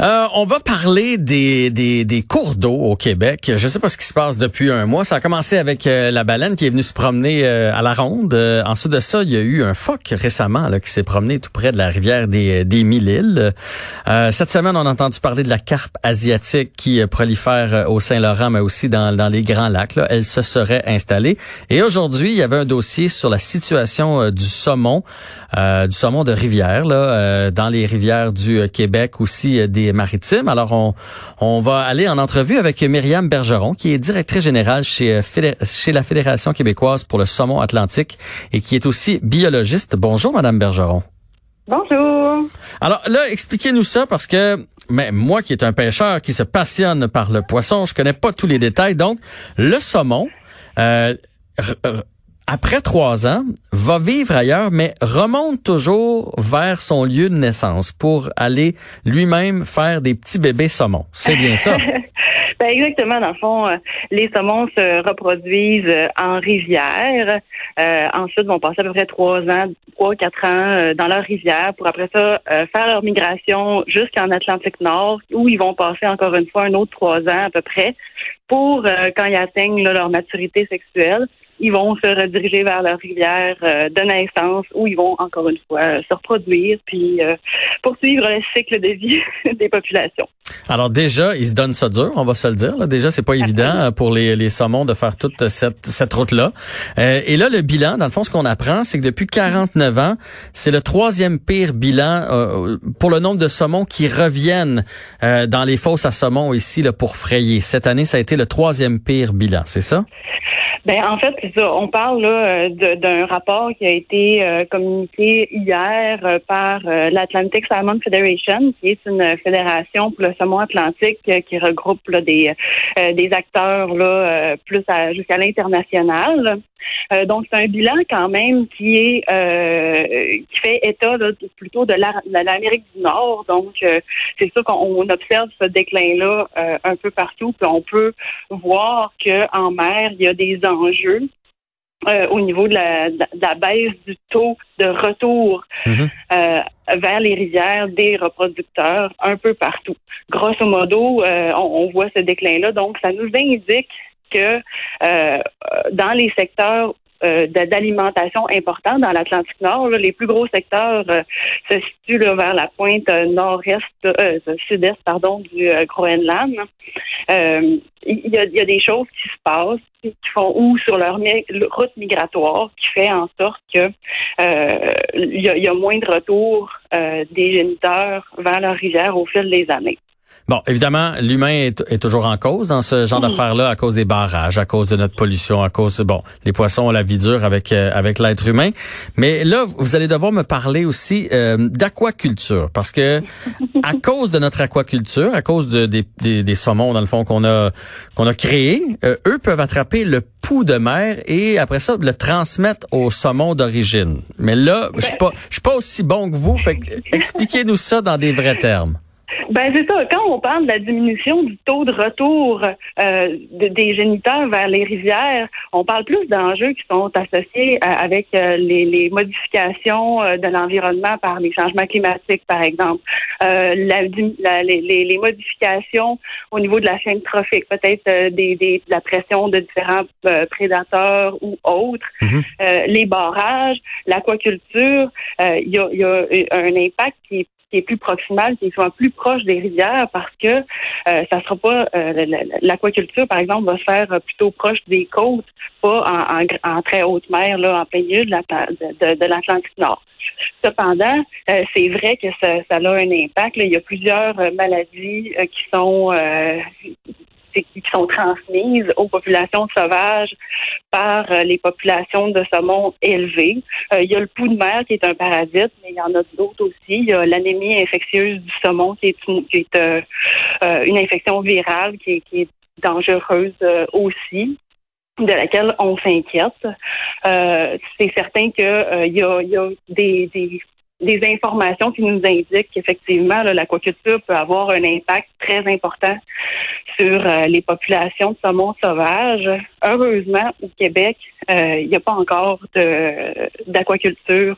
Euh, on va parler des, cours d'eau au Québec. Je sais pas ce qui se passe depuis un mois. Ça a commencé avec euh, la baleine qui est venue se promener euh, à la ronde. ensuite de ça, il y a eu un phoque récemment qui s'est promené tout près de la rivière des, des Mille-Îles. cette semaine, on a entendu parler de la carpe asiatique qui prolifère au Saint-Laurent, mais aussi dans, les Grands Lacs. Elle se serait installée. Et aujourd'hui, il y avait un dossier sur la situation du saumon, du saumon de rivière, dans les rivières du Québec, aussi des maritimes. Alors, on, on va aller en entrevue avec Myriam Bergeron, qui est directrice générale chez, euh, chez la Fédération québécoise pour le saumon atlantique et qui est aussi biologiste. Bonjour, Madame Bergeron. Bonjour. Alors là, expliquez-nous ça parce que mais moi qui est un pêcheur qui se passionne par le poisson, je connais pas tous les détails. Donc, le saumon, euh, après trois ans, va vivre ailleurs, mais remonte toujours vers son lieu de naissance pour aller lui-même faire des petits bébés saumons. C'est bien ça? ben exactement. Dans le fond, euh, les saumons se reproduisent euh, en rivière. Euh, ensuite, vont passer à peu près trois ans, trois quatre ans dans leur rivière pour après ça faire leur migration jusqu'en Atlantique Nord, où ils vont passer encore une fois un autre trois ans à peu près pour quand ils atteignent leur maturité sexuelle ils vont se rediriger vers leur rivière euh, de naissance où ils vont encore une fois euh, se reproduire puis euh, poursuivre le cycle de vie des populations. Alors déjà, ils se donnent ça dur, on va se le dire. Là. Déjà, c'est pas évident pour les, les saumons de faire toute cette, cette route-là. et là, le bilan, dans le fond, ce qu'on apprend, c'est que depuis 49 ans, c'est le troisième pire bilan pour le nombre de saumons qui reviennent dans les fosses à saumon ici là, pour frayer. Cette année, ça a été le troisième pire bilan, c'est ça? Ben en fait, c'est ça. On parle là d'un rapport qui a été euh, communiqué hier euh, par euh, l'Atlantic Salmon Federation, qui est une fédération pour le saumon atlantique qui regroupe là, des des acteurs là plus jusqu'à l'international. Euh, donc, c'est un bilan quand même qui est euh, qui fait état plutôt de l'Amérique du Nord. Donc, euh, c'est sûr qu'on observe ce déclin-là un peu partout. Puis on peut voir qu'en mer, il y a des enjeux. au niveau de la, baisse du taux de retour mm-hmm. vers les rivières des reproducteurs un peu partout. Grosso modo, on, on, voit ce déclin-là. Donc, ça nous indique que euh, dans les secteurs euh, d'alimentation importants dans l'Atlantique Nord. les plus gros secteurs euh, se situent vers la pointe nord-est, sud-est, pardon, du Groenland. Il y, a, y, a, des choses qui se passent qui font ou sur leur route migratoire qui fait en sorte que il y, y, a, moins de retour des géniteurs vers leur rivière au fil des années. Bon, évidemment, l'humain est, toujours en cause dans ce genre d'affaires-là à cause des barrages, à cause de notre pollution, à cause de, bon, les poissons ont la vie dure avec euh, avec l'être humain. Mais là, vous allez devoir me parler aussi euh, d'aquaculture parce que à cause de notre aquaculture, à cause de, des, des, saumons dans le fond qu'on a qu'on a créé, euh, eux peuvent attraper le pouls de mer et après ça le transmettre au saumon d'origine. Mais là, je suis pas je suis pas aussi bon que vous, fait expliquez-nous ça dans des vrais termes. Ben c'est ça. Quand on parle de la diminution du taux de retour euh, des géniteurs vers les rivières, on parle plus d'enjeux qui sont associés euh, avec euh, les, les, modifications de l'environnement par les changements climatiques, par exemple, la, les, les, modifications au niveau de la chaîne trophique, peut-être des, des, de la pression de différents prédateurs ou autres, mm-hmm. les barrages, l'aquaculture. Il y a, y, a, un impact qui est qui est plus proximal, qui soit plus proche des rivières parce que euh, ça sera pas euh, l'aquaculture, par exemple, va se faire plutôt proche des côtes, pas en, très haute mer, là, en plein milieu de, l'Atlantique Nord. Cependant, euh, c'est vrai que ça, ça, a un impact. Il y a plusieurs maladies qui sont qui sont transmises aux populations sauvages par euh, les populations de saumon élevées. Euh, il y a le pouls de mer qui est un parasite, mais il y en a d'autres aussi. Il y a l'anémie infectieuse du saumon qui est une, euh, infection virale qui est, dangereuse aussi de laquelle on s'inquiète. c'est certain qu'il y, a, y a des des informations qui nous indiquent qu'effectivement, l'aquaculture peut avoir un impact très important sur euh, les populations de saumon sauvage. Heureusement, au Québec, euh, il n'y a pas encore d'aquaculture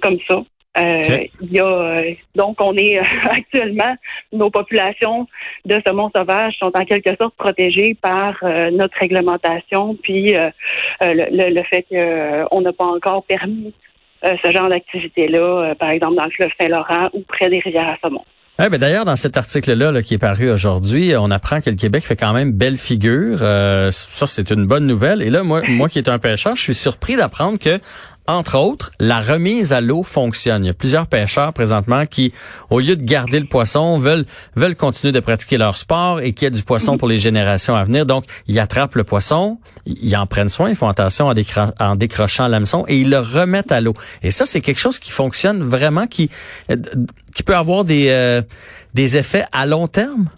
comme ça. Euh, il y a, donc, on est actuellement, nos populations de saumon sauvage sont en quelque sorte protégées par notre réglementation, puis le, le, fait qu'on n'a pas encore permis ce genre d'activité-là, par exemple dans le fleuve Saint-Laurent ou près des rivières à saumon. Ouais, ben D'ailleurs, dans cet article-là qui est paru aujourd'hui, on apprend que le Québec fait quand même belle figure. Euh, ça, c'est une bonne nouvelle. Et là, moi, moi qui est un pêcheur, je suis surpris d'apprendre que entre autres, la remise à l'eau fonctionne. Il y a plusieurs pêcheurs présentement qui, au lieu de garder le poisson, veulent veulent continuer de pratiquer leur sport et qu'il y ait du poisson pour les générations à venir. Donc, ils attrapent le poisson, ils en prennent soin, ils font attention en, en décrochant l'hameçon et ils le remettent à l'eau. Et ça, c'est quelque chose qui fonctionne vraiment, qui qui peut avoir des euh, des effets à long terme?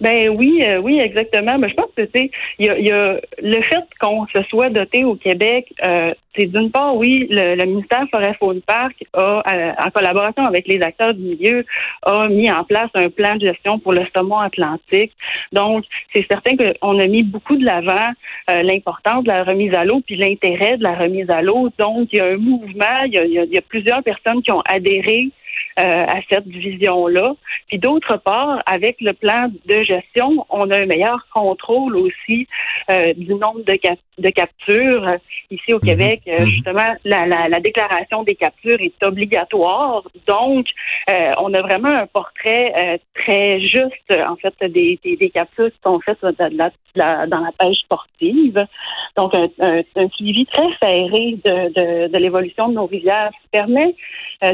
Ben oui, euh, oui, exactement. Mais je pense que c'est il y a, y a, le fait qu'on se soit doté au Québec, euh, c'est d'une part, oui, le, le, ministère Forêt Faune Parc a, euh, en collaboration avec les acteurs du milieu, a mis en place un plan de gestion pour le saumon atlantique. Donc, c'est certain qu'on a mis beaucoup de l'avant l'importance de la remise à l'eau puis l'intérêt de la remise à l'eau. Donc, il y a un mouvement, il y a, il y a plusieurs personnes qui ont adhéré euh, à cette vision-là. Puis d'autre part, avec le plan de gestion, on a un meilleur contrôle aussi euh, du nombre de, de captures. Ici au mhm. Québec, euh, mhm. justement, la, la, la, déclaration des captures est obligatoire. Donc, on a vraiment un portrait très juste, en fait, des, des, des, captures qui sont faites dans la, dans la pêche sportive. Donc, un, un, suivi très serré de, de, de l'évolution de nos rivières qui permet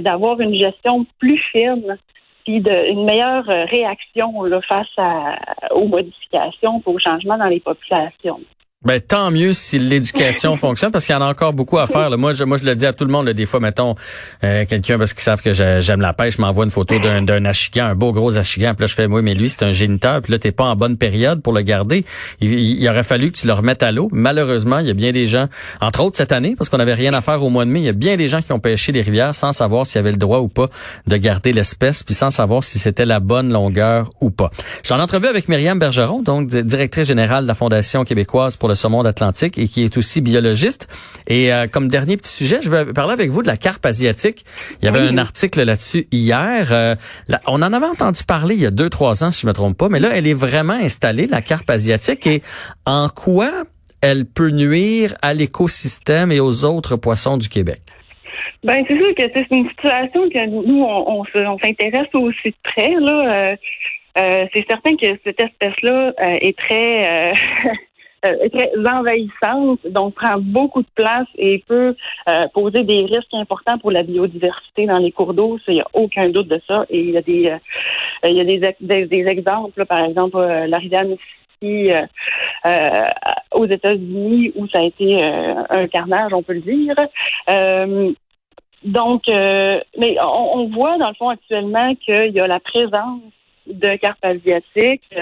d'avoir une gestion plus fine puis de, une meilleure euh, réaction face aux modifications, aux changements dans les populations. Ben tant mieux si l'éducation fonctionne parce qu'il y en a encore beaucoup à faire. Là. Moi, je, moi, je le dis à tout le monde. des fois, mettons euh, quelqu'un parce qu'ils savent que j'aime la pêche, m'envoie une photo d'un, d'un achigan, un beau gros achigan. Puis là, je fais oui, mais lui, c'est un géniteur. Puis là, t'es pas en bonne période pour le garder. Il, aurait fallu que tu le remettes à l'eau. Malheureusement, il y a bien des gens, entre autres cette année, parce qu'on avait rien à faire au mois de mai, il y a bien des gens qui ont pêché les rivières sans savoir s'il y avait le droit ou pas de garder l'espèce, puis sans savoir si c'était la bonne longueur ou pas. J'en entrevue avec Myriam Bergeron, donc directrice générale de la Fondation québécoise pour le saumon d'Atlantique et qui est aussi biologiste. Et euh, comme dernier petit sujet, je vais parler avec vous de la carpe asiatique. Il y avait un article là-dessus hier. Euh, on en avait entendu parler il y a deux, trois ans, si je me trompe pas, mais là, elle est vraiment installée, la carpe asiatique. Et en quoi elle peut nuire à l'écosystème et aux autres poissons du Québec? Ben c'est sûr que c'est une situation que nous on, on s'intéresse aussi de près là. Euh, c'est certain que cette espèce-là est très euh, très envahissante, donc prend beaucoup de place et peut euh, poser des risques importants pour la biodiversité dans les cours d'eau. Il n'y a aucun doute de ça. Et il y a des, euh, il y a des, des, exemples, par exemple, la rivière Mississippi aux États-Unis où ça a été un carnage, on peut le dire. donc, mais on, on, voit dans le fond actuellement qu'il y a la présence de cartes asiatiques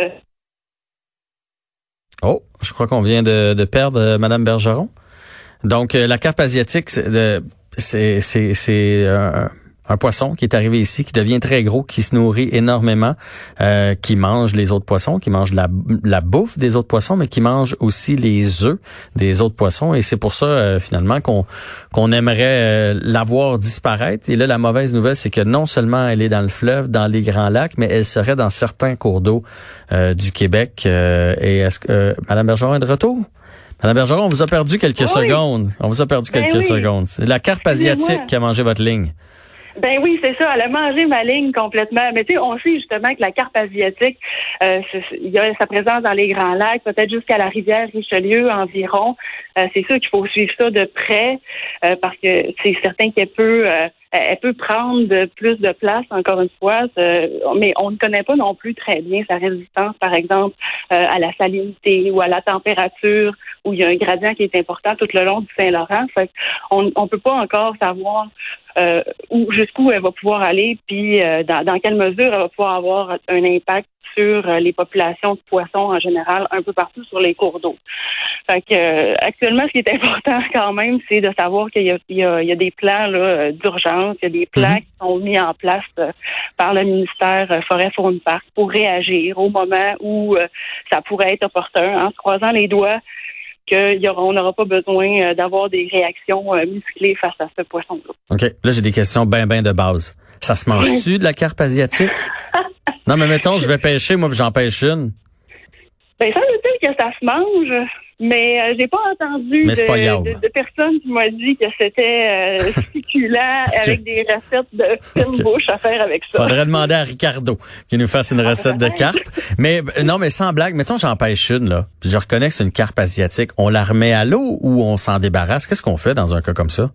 Oh, je crois qu'on vient de, de perdre euh, Madame Bergeron. Donc, euh, la carpe asiatique, c'est c'est un, un, poisson qui est arrivé ici, qui devient très gros, qui se nourrit énormément, euh, qui mange les autres poissons, qui mange la, la bouffe des autres poissons, mais qui mange aussi les œufs des autres poissons. Et c'est pour ça, finalement, qu'on qu'on aimerait la voir disparaître. Et là, la mauvaise nouvelle, c'est que non seulement elle est dans le fleuve, dans les grands lacs, mais elle serait dans certains cours d'eau euh, du Québec. Euh, et est-ce que euh, Madame Bergeron est de retour? Madame Bergeron, on vous a perdu quelques secondes. On vous a perdu ben quelques secondes. C'est la carpe asiatique qui a mangé votre ligne. Ben oui, c'est ça. Elle a mangé ma ligne complètement. Mais tu sais, on sait justement que la carpe asiatique, il y a sa présence dans les Grands Lacs, peut-être jusqu'à la rivière Richelieu environ. c'est sûr qu'il faut suivre ça de près parce que c'est certain qu'elle peut elle peut prendre plus de place, encore une fois, mais on ne connaît pas non plus très bien sa résistance, par exemple, euh, à la salinité ou à la température, où il y a un gradient qui est important tout le long du Saint-Laurent. on ne peut pas encore savoir euh, où jusqu'où elle va pouvoir aller, puis euh, dans, dans, quelle mesure elle va pouvoir avoir un impact sur les populations de poissons en général un peu partout sur les cours d'eau. Fait que, euh, actuellement, ce qui est important quand même, c'est de savoir qu'il y a, il y a, il y a des plans euh, d'urgence, il y a des plans Mhm. qui sont mis en place euh, par le ministère euh, Forêt Faune Parc pour réagir au moment où euh, ça pourrait être opportun, en se croisant les doigts qu'on n'aura pas besoin euh, d'avoir des réactions euh, musclées face à ce poisson-là. OK. Là, j'ai des questions bien, bien de base. Ça se mange-tu de la carpe asiatique? non, mais mettons, je vais pêcher, moi, puis j'en pêche une. Ben, ça veut dire que ça se mange, mais euh, j'ai pas entendu Mais de, de, de personne qui m'a dit que c'était euh, succulent avec des recettes de fine bouche à faire avec ça. Faudrait demander à Ricardo qui nous fasse une recette de carpe. Mais euh, non, mais sans blague, mettons j'en pêche une là. Puis je reconnais que c'est une carpe asiatique. On la remet à l'eau ou on s'en débarrasse? Qu'est-ce qu'on fait dans un cas comme ça?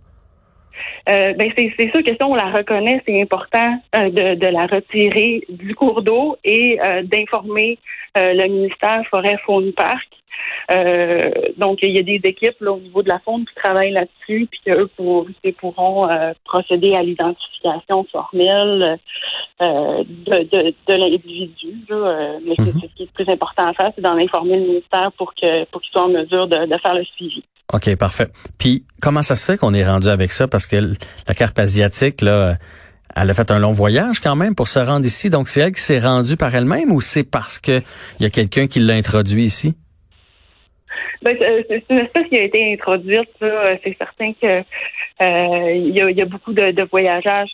Euh, ben c'est sûr que si on la reconnaît, c'est important euh, de, de la retirer du cours d'eau et euh, d'informer euh, le ministère Forêt Faune Parc. Euh, donc il y a des équipes là, au niveau de la faune qui travaillent là-dessus, puis qu'eux pour, pourront euh, procéder à l'identification formelle euh, de, de, de l'individu. Euh, mais c'est Mhm. ce qui est le plus important à faire, c'est d'en informer le ministère pour que pour qu'il soit en mesure de, de faire le suivi. OK, parfait. Puis comment ça se fait qu'on est rendu avec ça? Parce que la carpe asiatique là, elle a fait un long voyage quand même pour se rendre ici. Donc c'est elle qui s'est rendue par elle-même ou c'est parce que il y a quelqu'un qui l'a introduit ici? Ben, c'est c'est une espèce qui a été introduite. là. C'est certain que euh, il y, a, il y a beaucoup de, de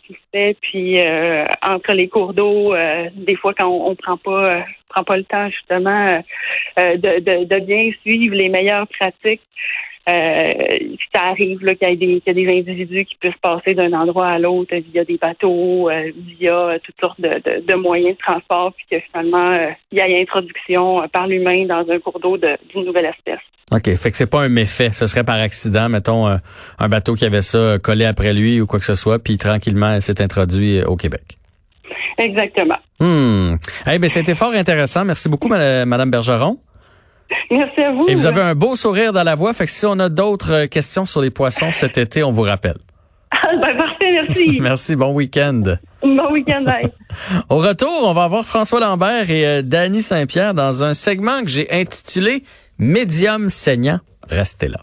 qui se fait, puis euh, entre les cours d'eau, euh, des fois quand on, on prend pas euh, prend pas le temps justement euh, euh, de, de, de bien suivre les meilleures pratiques. Euh, ça arrive là, qu'il y, ait des- qu'il y a des individus qui puissent passer d'un endroit à l'autre via des bateaux, euh, via euh, toutes sortes de, de, de moyens de transport, puis que finalement, il y a introduction par l'humain dans un cours d'eau de- d'une nouvelle espèce. OK, fait que c'est pas un méfait, ce serait par accident, mettons un, un bateau qui avait ça collé après lui ou quoi que ce soit, puis tranquillement s'est introduit au Québec. Exactement. Hmm. Eh ben c'était fort intéressant. Merci beaucoup ma- madame Bergeron. Merci à vous. Et vous avez un beau sourire dans la voix, fait que si on a d'autres euh, questions sur les poissons cet été, on vous rappelle. ben, parfait, merci. Merci, bon week-end. bon week-end. Au retour, on va avoir François Lambert et euh, Danny Saint-Pierre dans un segment que j'ai intitulé Médium saignant. Restez là.